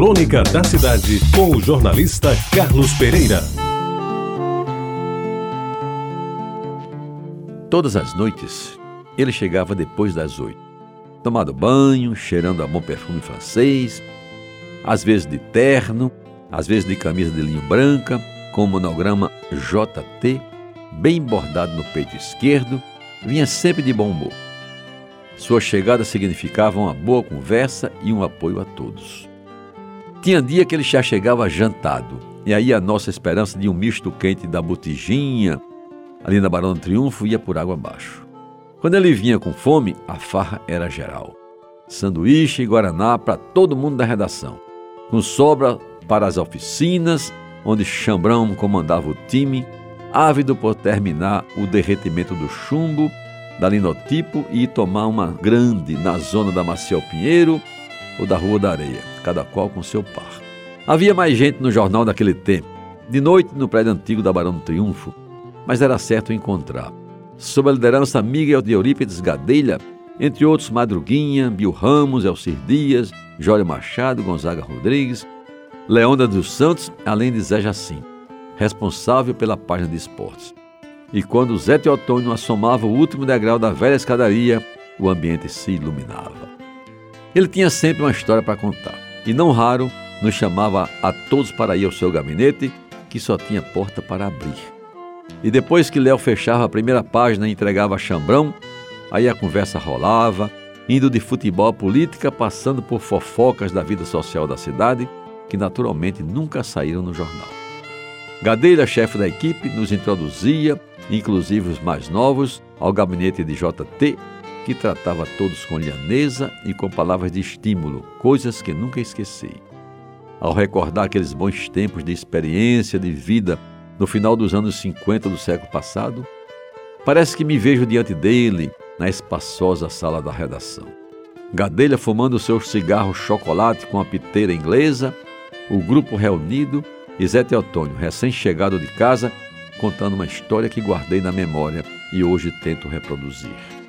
Crônica da Cidade, com o jornalista Carlos Pereira. Todas as noites, ele chegava depois das oito. Tomado banho, cheirando a bom perfume francês, às vezes de terno, às vezes de camisa de linho branca, com o monograma JT bem bordado no peito esquerdo, vinha sempre de bom humor. Sua chegada significava uma boa conversa e um apoio a todos. Tinha dia que ele já chegava jantado, e aí a nossa esperança de um misto quente da botijinha, ali na Barão do Triunfo, ia por água abaixo. Quando ele vinha com fome, a farra era geral. Sanduíche e guaraná para todo mundo da redação, com sobra para as oficinas, onde Chambrão comandava o time, ávido por terminar o derretimento do chumbo, da linotipo e tomar uma grande na zona da Maciel Pinheiro ou da Rua da Areia, cada qual com seu par. Havia mais gente no jornal daquele tempo, de noite no prédio antigo da Barão do Triunfo, mas era certo encontrar. Sob a liderança amiga de Eurípides Gadelha, entre outros Madruguinha, Bill Ramos, Elcir Dias, Jório Machado, Gonzaga Rodrigues, Leonda dos Santos, além de Zé Jacinto, responsável pela página de esportes. E quando Zé Teotônio assomava o último degrau da velha escadaria, o ambiente se iluminava. Ele tinha sempre uma história para contar, e não raro nos chamava a todos para ir ao seu gabinete, que só tinha porta para abrir. E depois que Léo fechava a primeira página e entregava a chambrão, aí a conversa rolava, indo de futebol a política, passando por fofocas da vida social da cidade, que naturalmente nunca saíram no jornal. Gadelha, chefe da equipe, nos introduzia, inclusive os mais novos, ao gabinete de JT, que tratava todos com lhaneza e com palavras de estímulo, coisas que nunca esqueci. Ao recordar aqueles bons tempos de experiência de vida no final dos anos 50 do século passado, parece que me vejo diante dele na espaçosa sala da redação. Gadelha fumando seu cigarro chocolate com a piteira inglesa, o grupo reunido e Zé Teotônio, recém-chegado de casa, contando uma história que guardei na memória e hoje tento reproduzir.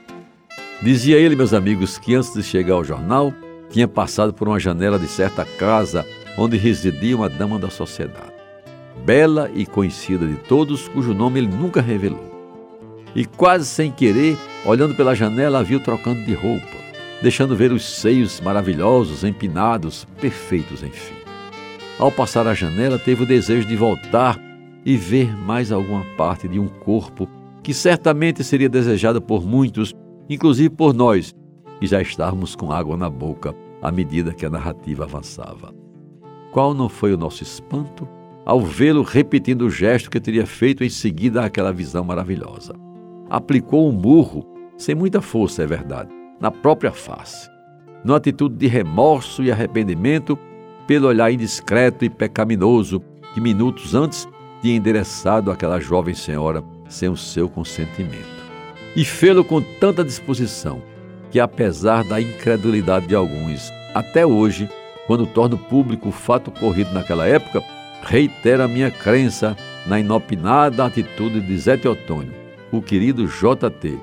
Dizia ele, meus amigos, que antes de chegar ao jornal, tinha passado por uma janela de certa casa onde residia uma dama da sociedade, bela e conhecida de todos, cujo nome ele nunca revelou. E quase sem querer, olhando pela janela, a viu trocando de roupa, deixando ver os seios maravilhosos, empinados, perfeitos, enfim. Ao passar a janela, teve o desejo de voltar e ver mais alguma parte de um corpo que certamente seria desejado por muitos, inclusive por nós, que já estávamos com água na boca à medida que a narrativa avançava. Qual não foi o nosso espanto ao vê-lo repetindo o gesto que teria feito em seguida àquela visão maravilhosa? Aplicou um murro, sem muita força, é verdade, na própria face. Numa atitude de remorso e arrependimento, pelo olhar indiscreto e pecaminoso que minutos antes tinha endereçado àquela jovem senhora sem o seu consentimento. E fê-lo com tanta disposição que, apesar da incredulidade de alguns, até hoje, quando torno público o fato ocorrido naquela época, reitero a minha crença na inopinada atitude de Zé Teotônio, o querido JT,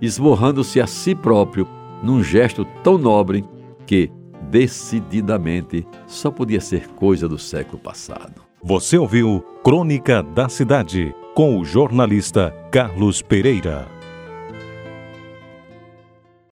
esborrando-se a si próprio num gesto tão nobre que, decididamente só podia ser coisa do século passado. Você ouviu Crônica da Cidade com o jornalista Carlos Pereira.